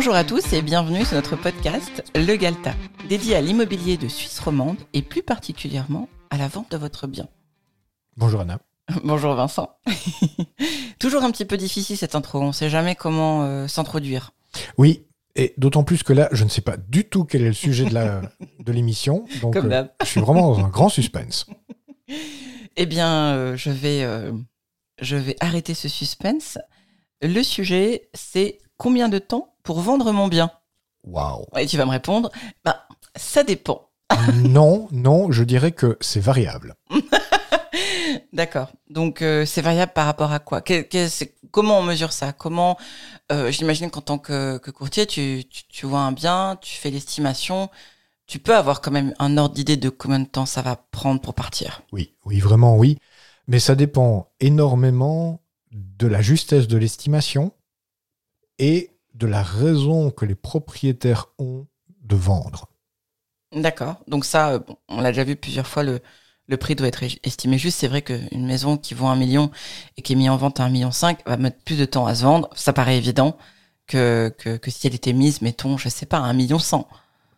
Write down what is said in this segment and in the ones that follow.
Bonjour à tous et bienvenue sur notre podcast Le Galta, dédié à l'immobilier de Suisse romande et plus particulièrement à la vente de votre bien. Bonjour Anna. Bonjour Vincent. Toujours un petit peu difficile cette intro, on ne sait jamais comment euh, s'introduire. Oui, et d'autant plus que là, je ne sais pas du tout quel est le sujet de, la, de l'émission, donc Comme euh, d'hab. je suis vraiment dans un grand suspense. Eh bien, euh, je, vais, je vais arrêter ce suspense. Le sujet, c'est combien de temps pour vendre mon bien Waouh. Et tu vas me répondre, bah, ça dépend. Non, non, je dirais que c'est variable. D'accord. Donc, euh, c'est variable par rapport à quoi? Que- que- c'est- Comment on mesure ça? Comment euh, J'imagine qu'en tant que, que courtier, tu, tu, tu vois un bien, tu fais l'estimation, tu peux avoir quand même un ordre d'idée de combien de temps ça va prendre pour partir. Oui, oui, vraiment oui. Mais ça dépend énormément de la justesse de l'estimation et de la raison que les propriétaires ont de vendre. D'accord. Donc ça, euh, bon, on l'a déjà vu plusieurs fois, le, le prix doit être estimé juste. C'est vrai qu'une maison qui vaut un million et qui est mise en vente à un million cinq va mettre plus de temps à se vendre. Ça paraît évident que, que, que si elle était mise, mettons, je sais pas, à un million cent.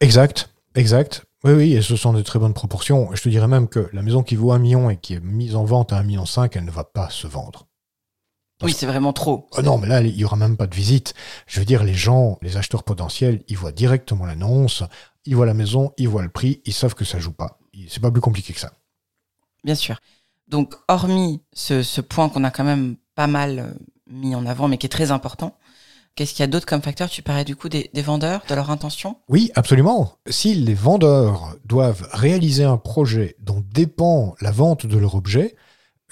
Exact, exact. Oui, oui, et ce sont de très bonnes proportions. Je te dirais même que la maison qui vaut un million et qui est mise en vente à un million cinq, elle ne va pas se vendre. Oui, c'est vraiment trop. Oh non, mais là, il y aura même pas de visite. Je veux dire, les gens, les acheteurs potentiels, ils voient directement l'annonce, ils voient la maison, ils voient le prix, ils savent que ça joue pas. C'est pas plus compliqué que ça. Bien sûr. Donc, hormis ce, ce point qu'on a quand même pas mal euh, mis en avant, mais qui est très important, qu'est-ce qu'il y a d'autre comme facteur? Tu parlais du coup des, des vendeurs, de leur intention? Oui, absolument. Si les vendeurs doivent réaliser un projet dont dépend la vente de leur objet,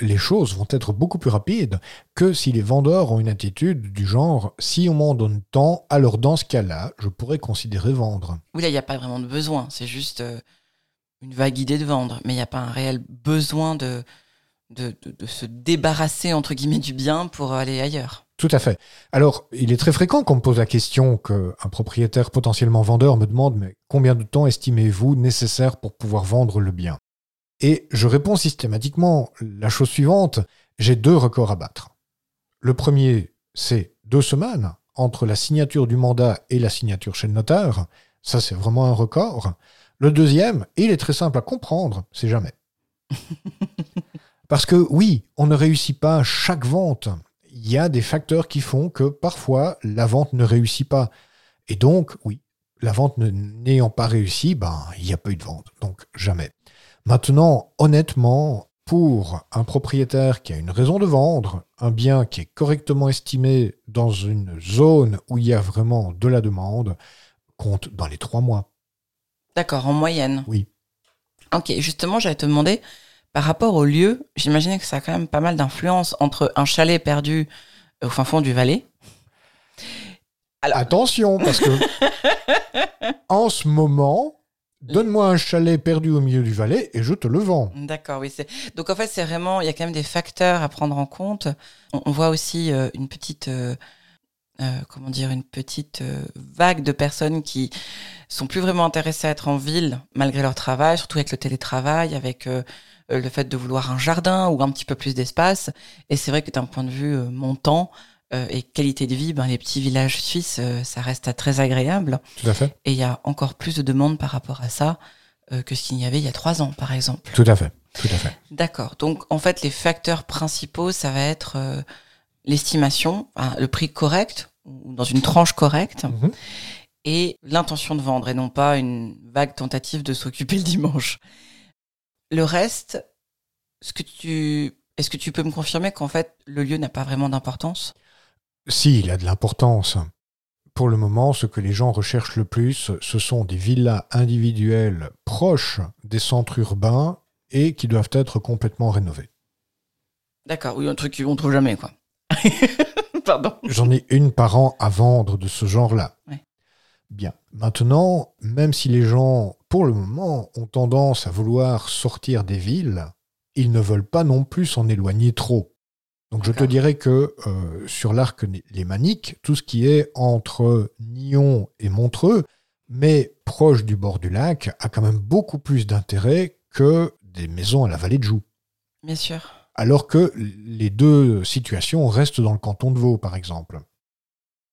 les choses vont être beaucoup plus rapides que si les vendeurs ont une attitude du genre si on m'en donne tant, alors dans ce cas-là, je pourrais considérer vendre. Oui, là, il n'y a pas vraiment de besoin. C'est juste euh, une vague idée de vendre, mais il n'y a pas un réel besoin de, de, de, de se débarrasser, entre guillemets, du bien pour aller ailleurs. Tout à fait. Alors, il est très fréquent qu'on me pose la question qu'un propriétaire potentiellement vendeur me demande mais combien de temps estimez-vous nécessaire pour pouvoir vendre le bien? Et je réponds systématiquement la chose suivante, j'ai deux records à battre. Le premier, c'est deux semaines entre la signature du mandat et la signature chez le notaire. Ça, c'est vraiment un record. Le deuxième, il est très simple à comprendre, c'est jamais. Parce que oui, on ne réussit pas chaque vente il y a des facteurs qui font que parfois la vente ne réussit pas. Et donc, oui, la vente n'ayant pas réussi, ben, il n'y a pas eu de vente. Donc, jamais. Maintenant, honnêtement, pour un propriétaire qui a une raison de vendre, un bien qui est correctement estimé dans une zone où il y a vraiment de la demande, compte dans les trois mois. D'accord, en moyenne. Oui. Ok, justement, j'allais te demander, par rapport au lieu, j'imaginais que ça a quand même pas mal d'influence entre un chalet perdu au fin fond du Valais. Alors- Attention, parce que en ce moment, donne-moi un chalet perdu au milieu du Valais et je te le vends. D'accord, oui. Donc en fait, c'est vraiment, il y a quand même des facteurs à prendre en compte. On, voit aussi euh, une petite, euh, euh, comment dire, une petite vague de personnes qui sont plus vraiment intéressées à être en ville malgré leur travail, surtout avec le télétravail, avec le fait de vouloir un jardin ou un petit peu plus d'espace. Et c'est vrai que d'un point de vue montant euh, et qualité de vie, ben, les petits villages suisses, euh, ça reste très agréable. Tout à fait. Et il y a encore plus de demandes par rapport à ça euh, que ce qu'il y avait il y a trois ans, par exemple. Tout à fait. Tout à fait. D'accord. Donc, en fait, les facteurs principaux, ça va être l'estimation, le prix correct, ou dans une tranche correcte, Mhm. et l'intention de vendre, et non pas une vague tentative de s'occuper le dimanche. Le reste, ce que tu, est-ce que tu peux me confirmer qu'en fait, le lieu n'a pas vraiment d'importance? Si, il a de l'importance. Pour le moment, ce que les gens recherchent le plus, ce sont des villas individuelles proches des centres urbains et qui doivent être complètement rénovées. D'accord, oui, un truc qu'on trouve jamais, quoi. Pardon. J'en ai une par an à vendre de ce genre-là. Ouais. Bien. Maintenant, même si les gens, pour le moment, ont tendance à vouloir sortir des villes, ils ne veulent pas non plus s'en éloigner trop. Donc je te dirais que euh, sur l'arc lémanique, tout ce qui est entre Nyon et Montreux, mais proche du bord du lac, a quand même beaucoup plus d'intérêt que des maisons à la vallée de Joux. Bien sûr. Alors que les deux situations restent dans le canton de Vaud, par exemple.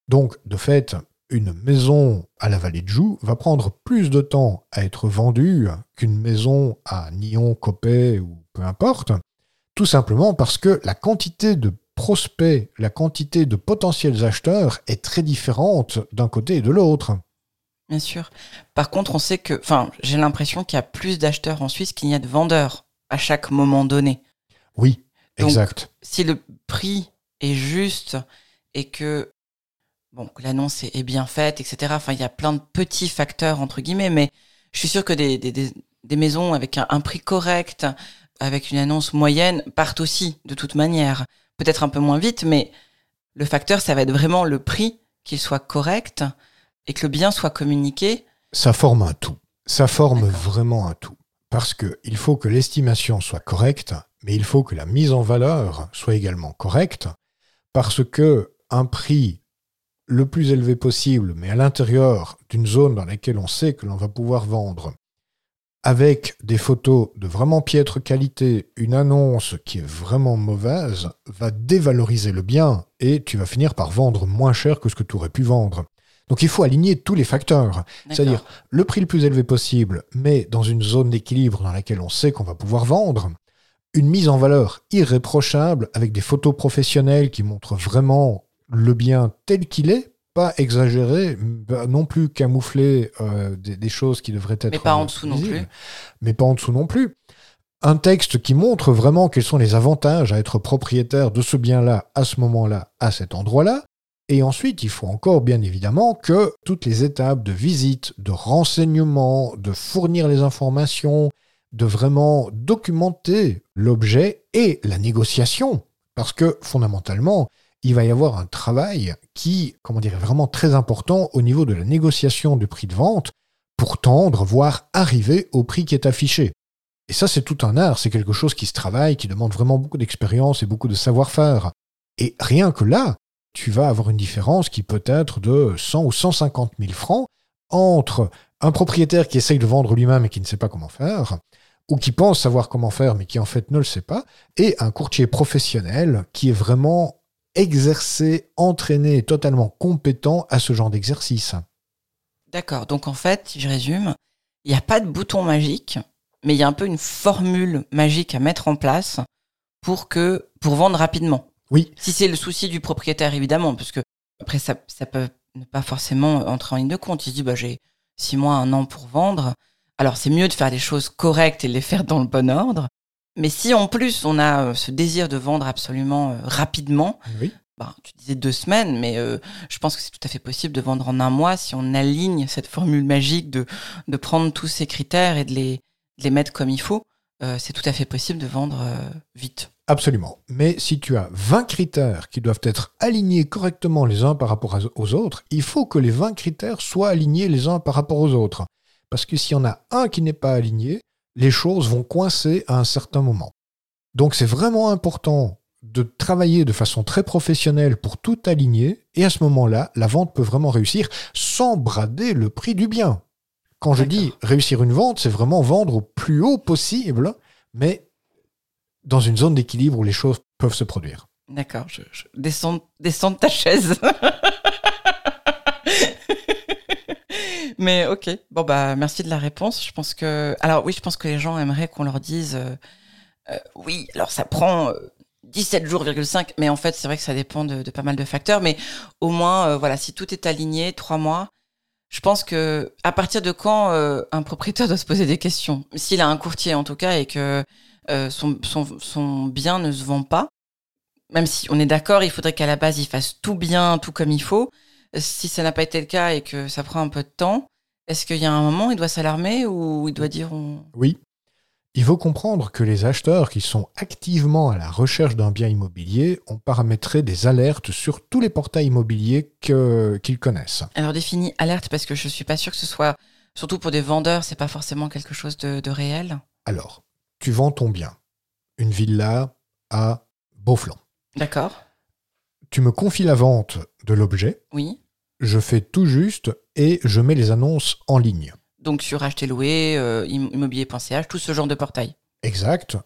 Donc, de fait, une maison à la vallée de Joux va prendre plus de temps à être vendue qu'une maison à Nyon, Copet ou peu importe, tout simplement parce que la quantité de prospects, la quantité de potentiels acheteurs est très différente d'un côté et de l'autre. Bien sûr. Par contre, on sait que, enfin, j'ai l'impression qu'il y a plus d'acheteurs en Suisse qu'il n'y a de vendeurs à chaque moment donné. Oui, exact. Si le prix est juste et que bon, l'annonce est, bien faite, etc. Enfin, il y a plein de petits facteurs entre guillemets, mais je suis sûr que des, des, des maisons avec un, un, prix correct, avec une annonce moyenne, partent aussi de toute manière. Peut-être un peu moins vite, mais le facteur, ça va être vraiment le prix, qu'il soit correct et que le bien soit communiqué. Ça forme un tout. Ça forme vraiment un tout. Parce qu'il faut que l'estimation soit correcte, mais il faut que la mise en valeur soit également correcte, parce que un prix le plus élevé possible, mais à l'intérieur d'une zone dans laquelle on sait que l'on va pouvoir vendre, avec des photos de vraiment piètre qualité, une annonce qui est vraiment mauvaise, va dévaloriser le bien et tu vas finir par vendre moins cher que ce que tu aurais pu vendre. Donc il faut aligner tous les facteurs, c'est-à-dire le prix le plus élevé possible, mais dans une zone d'équilibre dans laquelle on sait qu'on va pouvoir vendre, une mise en valeur irréprochable avec des photos professionnelles qui montrent vraiment le bien tel qu'il est, pas exagéré, non plus camoufler euh, des, choses qui devraient être. Mais pas en dessous non plus. Mais pas en dessous non plus. Un texte qui montre vraiment quels sont les avantages à être propriétaire de ce bien-là, à ce moment-là, à cet endroit-là. Et ensuite, il faut encore bien évidemment que toutes les étapes de visite, de renseignement, de fournir les informations, de vraiment documenter l'objet et la négociation. Parce que fondamentalement, il va y avoir un travail qui, comment dire, est vraiment très important au niveau de la négociation du prix de vente pour tendre, voire arriver au prix qui est affiché. Et ça, c'est tout un art, c'est quelque chose qui se travaille, qui demande vraiment beaucoup d'expérience et beaucoup de savoir-faire. Et rien que là, tu vas avoir une différence qui peut être de 100 ou 150 000 francs entre un propriétaire qui essaye de vendre lui-même et qui ne sait pas comment faire, ou qui pense savoir comment faire mais qui en fait ne le sait pas, et un courtier professionnel qui est vraiment exercer, entraîner, totalement compétent à ce genre d'exercice. D'accord, donc en fait, si je résume, il n'y a pas de bouton magique, mais il y a un peu une formule magique à mettre en place pour que pour vendre rapidement. Oui. Si c'est le souci du propriétaire, évidemment, parce que après ça, ça peut ne pas forcément entrer en ligne de compte. Il se dit bah j'ai six mois, un an pour vendre. Alors c'est mieux de faire les choses correctes et de les faire dans le bon ordre. Mais si en plus on a euh, ce désir de vendre absolument euh, rapidement, bah, tu disais deux semaines, mais euh, je pense que c'est tout à fait possible de vendre en un mois si on aligne cette formule magique de, de prendre tous ces critères et de les, les mettre comme il faut. c'est tout à fait possible de vendre vite. Absolument. Mais si tu as 20 critères qui doivent être alignés correctement les uns par rapport aux autres, il faut que les 20 critères soient alignés les uns par rapport aux autres. Parce que s'il y en a un qui n'est pas aligné, les choses vont coincer à un certain moment. Donc c'est vraiment important de travailler de façon très professionnelle pour tout aligner, et à ce moment-là, la vente peut vraiment réussir sans brader le prix du bien. Quand je dis réussir une vente, c'est vraiment vendre au plus haut possible, mais dans une zone d'équilibre où les choses peuvent se produire. D'accord, je, descends, descends de ta chaise. Mais ok, bon bah merci de la réponse. Je pense que, alors oui, je pense que les gens aimeraient qu'on leur dise, euh, euh, oui, alors ça prend 17 euh, jours, 5, mais en fait c'est vrai que ça dépend de, pas mal de facteurs. Mais au moins, voilà, si tout est aligné, trois mois, je pense que à partir de quand un propriétaire doit se poser des questions, s'il a un courtier en tout cas et que son, son bien ne se vend pas, même si on est d'accord, il faudrait qu'à la base il fasse tout bien, tout comme il faut si ça n'a pas été le cas et que ça prend un peu de temps, est-ce qu'il y a un moment où il doit s'alarmer ou il doit dire Oui. Il faut comprendre que les acheteurs qui sont activement à la recherche d'un bien immobilier ont paramétré des alertes sur tous les portails immobiliers qu'ils connaissent. Alors définis alerte parce que je ne suis pas sûr que ce soit, surtout pour des vendeurs, c'est pas forcément quelque chose de, de réel. Alors, tu vends ton bien, une villa à Beaufland. D'accord. Tu me confies la vente de l'objet. Oui je fais tout juste et je mets les annonces en ligne. Donc sur acheter louer, euh, immobilier.ch, tout ce genre de portail. Exact.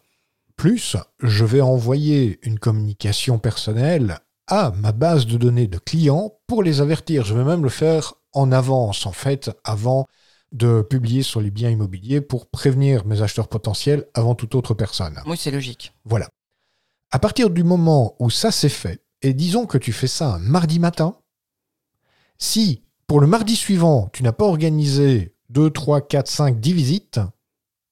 Plus, je vais envoyer une communication personnelle à ma base de données de clients pour les avertir. Je vais même le faire en avance, en fait, avant de publier sur les biens immobiliers pour prévenir mes acheteurs potentiels avant toute autre personne. Oui, c'est logique. Voilà. À partir du moment où ça s'est fait, et disons que tu fais ça un mardi matin, si pour le mardi suivant, tu n'as pas organisé 2, 3, 4, 5, 10 visites,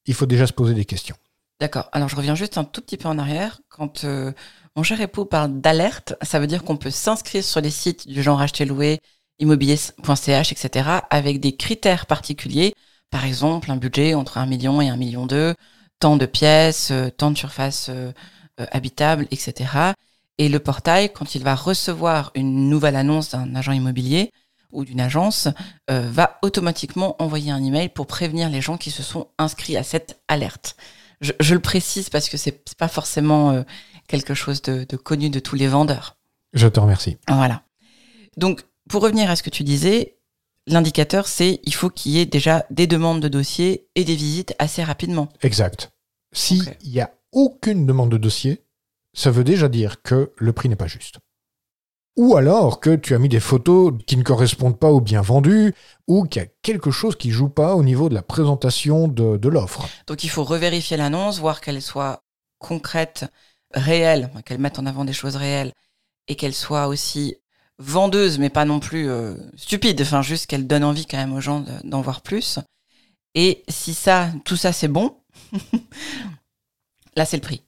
il faut déjà se poser des questions. D'accord. Alors je reviens juste un tout petit peu en arrière. Quand euh, mon cher époux parle d'alerte, ça veut dire qu'on peut s'inscrire sur les sites du genre acheter louer, immobilier.ch, etc. avec des critères particuliers. Par exemple, un budget entre 1 million et 1 million 2, tant de pièces, euh, tant de surfaces euh, habitables, etc. Et le portail, quand il va recevoir une nouvelle annonce d'un agent immobilier, ou d'une agence euh, va automatiquement envoyer un email pour prévenir les gens qui se sont inscrits à cette alerte. Je, le précise parce que c'est pas forcément euh, quelque chose de, connu de tous les vendeurs. Je te remercie. Voilà. Donc, pour revenir à ce que tu disais, l'indicateur, c'est il faut qu'il y ait déjà des demandes de dossiers et des visites assez rapidement. Exact. S'il n'y a aucune demande de dossier, ça veut déjà dire que le prix n'est pas juste ou alors que tu as mis des photos qui ne correspondent pas au bien vendu, ou qu'il y a quelque chose qui joue pas au niveau de la présentation de, l'offre. Donc il faut revérifier l'annonce, voir qu'elle soit concrète, réelle, qu'elle mette en avant des choses réelles, et qu'elle soit aussi vendeuse, mais pas non plus euh, stupide, enfin juste qu'elle donne envie quand même aux gens d'en voir plus. Et si ça, tout ça c'est bon, là c'est le prix.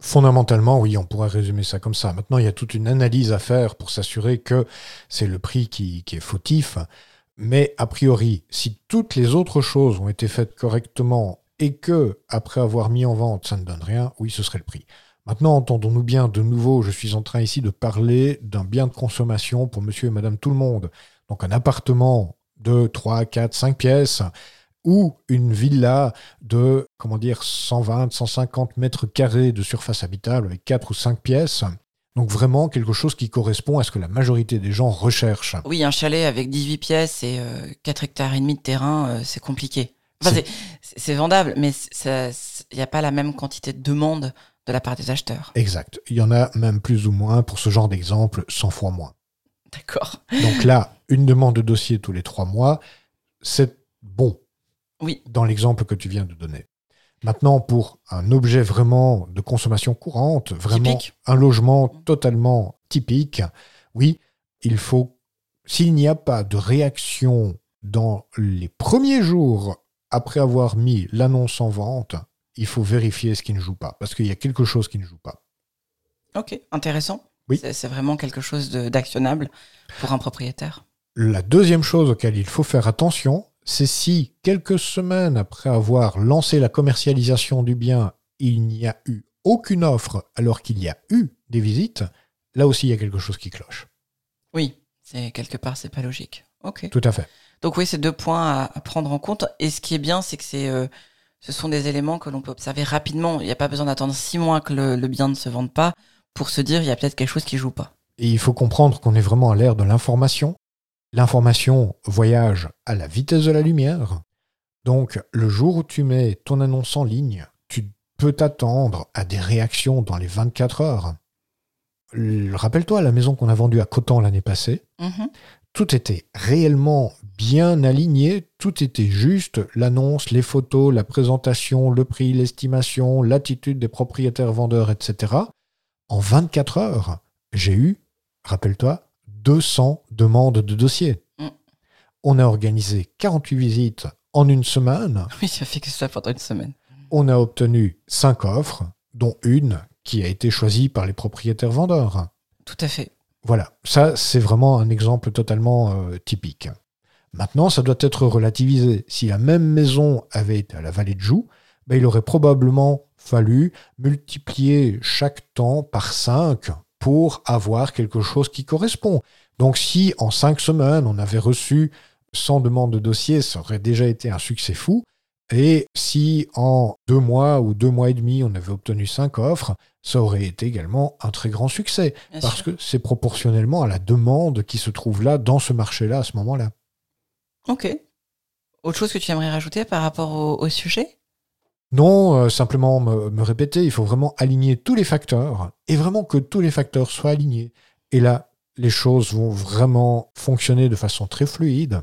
Fondamentalement, oui, on pourrait résumer ça comme ça. Maintenant, il y a toute une analyse à faire pour s'assurer que c'est le prix qui, est fautif. Mais a priori, si toutes les autres choses ont été faites correctement et que, après avoir mis en vente, ça ne donne rien, oui, ce serait le prix. Maintenant, entendons-nous bien, de nouveau, je suis en train ici de parler d'un bien de consommation pour monsieur et madame tout le monde. Donc un appartement de 3, 4, 5 pièces ou une villa de, comment dire, 120, 150 mètres carrés de surface habitable avec 4 ou 5 pièces. Donc vraiment quelque chose qui correspond à ce que la majorité des gens recherchent. Oui, un chalet avec 18 pièces et 4 euh, hectares et demi de terrain, euh, c'est compliqué. c'est vendable, mais il n'y a pas la même quantité de demandes de la part des acheteurs. Exact. Il y en a même plus ou moins, pour ce genre d'exemple, 100 fois moins. D'accord. Donc là, une demande de dossier tous les 3 mois, c'est bon. Oui. Dans l'exemple que tu viens de donner. Maintenant, pour un objet vraiment de consommation courante, vraiment un logement totalement typique, oui, il faut, s'il n'y a pas de réaction dans les premiers jours après avoir mis l'annonce en vente, il faut vérifier ce qui ne joue pas, parce qu'il y a quelque chose qui ne joue pas. Ok, intéressant. Oui. C'est vraiment quelque chose d'actionnable pour un propriétaire. La deuxième chose auquel il faut faire attention, c'est si, quelques semaines après avoir lancé la commercialisation du bien, il n'y a eu aucune offre alors qu'il y a eu des visites, là aussi il y a quelque chose qui cloche. Oui, c'est quelque part c'est pas logique. Ok. Tout à fait. Donc oui, c'est deux points à, prendre en compte. Et ce qui est bien, c'est que c'est, euh, ce sont des éléments que l'on peut observer rapidement. Il n'y a pas besoin d'attendre six mois que le, le, bien ne se vende pas pour se dire il y a peut-être quelque chose qui joue pas. Et il faut comprendre qu'on est vraiment à l'ère de l'information L'information voyage à la vitesse de la lumière. Donc, le jour où tu mets ton annonce en ligne, tu peux t'attendre à des réactions dans les 24 heures. Rappelle-toi la maison qu'on a vendue à Coton l'année passée. Mm-hmm. Tout était réellement bien aligné, tout était juste, l'annonce, les photos, la présentation, le prix, l'estimation, l'attitude des propriétaires vendeurs, etc. En 24 heures, j'ai eu, rappelle-toi, 200 demandes de dossiers. Mm. On a organisé 48 visites en une semaine. Oui, ça fait que ça pendant une semaine. On a obtenu 5 offres, dont une qui a été choisie par les propriétaires vendeurs. Tout à fait. Voilà, ça c'est vraiment un exemple totalement euh, typique. Maintenant, ça doit être relativisé. Si la même maison avait été à la vallée de Joux, ben, il aurait probablement fallu multiplier chaque temps par 5 pour avoir quelque chose qui correspond. Donc si en cinq semaines, on avait reçu 100 demandes de dossiers, ça aurait déjà été un succès fou. Et si en deux mois ou deux mois et demi, on avait obtenu cinq offres, ça aurait été également un très grand succès. parce que c'est proportionnellement à la demande qui se trouve là, dans ce marché-là, à ce moment-là. Ok. Autre chose que tu aimerais rajouter par rapport au sujet? Non, euh, simplement me, répéter, il faut vraiment aligner tous les facteurs et vraiment que tous les facteurs soient alignés. Et là, les choses vont vraiment fonctionner de façon très fluide,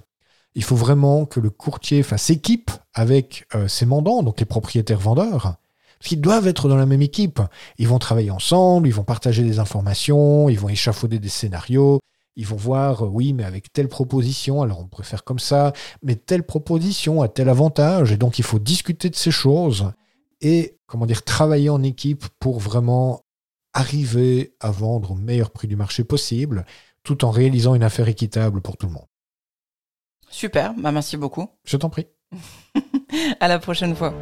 il faut vraiment que le courtier fasse équipe avec euh, ses mandants, donc les propriétaires vendeurs. Parce qu'ils doivent être dans la même équipe. Ils vont travailler ensemble, ils vont partager des informations, ils vont échafauder des scénarios, ils vont voir, euh, oui, mais avec telle proposition, alors on préfère comme ça, mais telle proposition a tel avantage, et donc il faut discuter de ces choses et, comment dire, travailler en équipe pour vraiment arriver à vendre au meilleur prix du marché possible, tout en réalisant une affaire équitable pour tout le monde. Super, bah merci beaucoup. Je t'en prie. à la prochaine fois.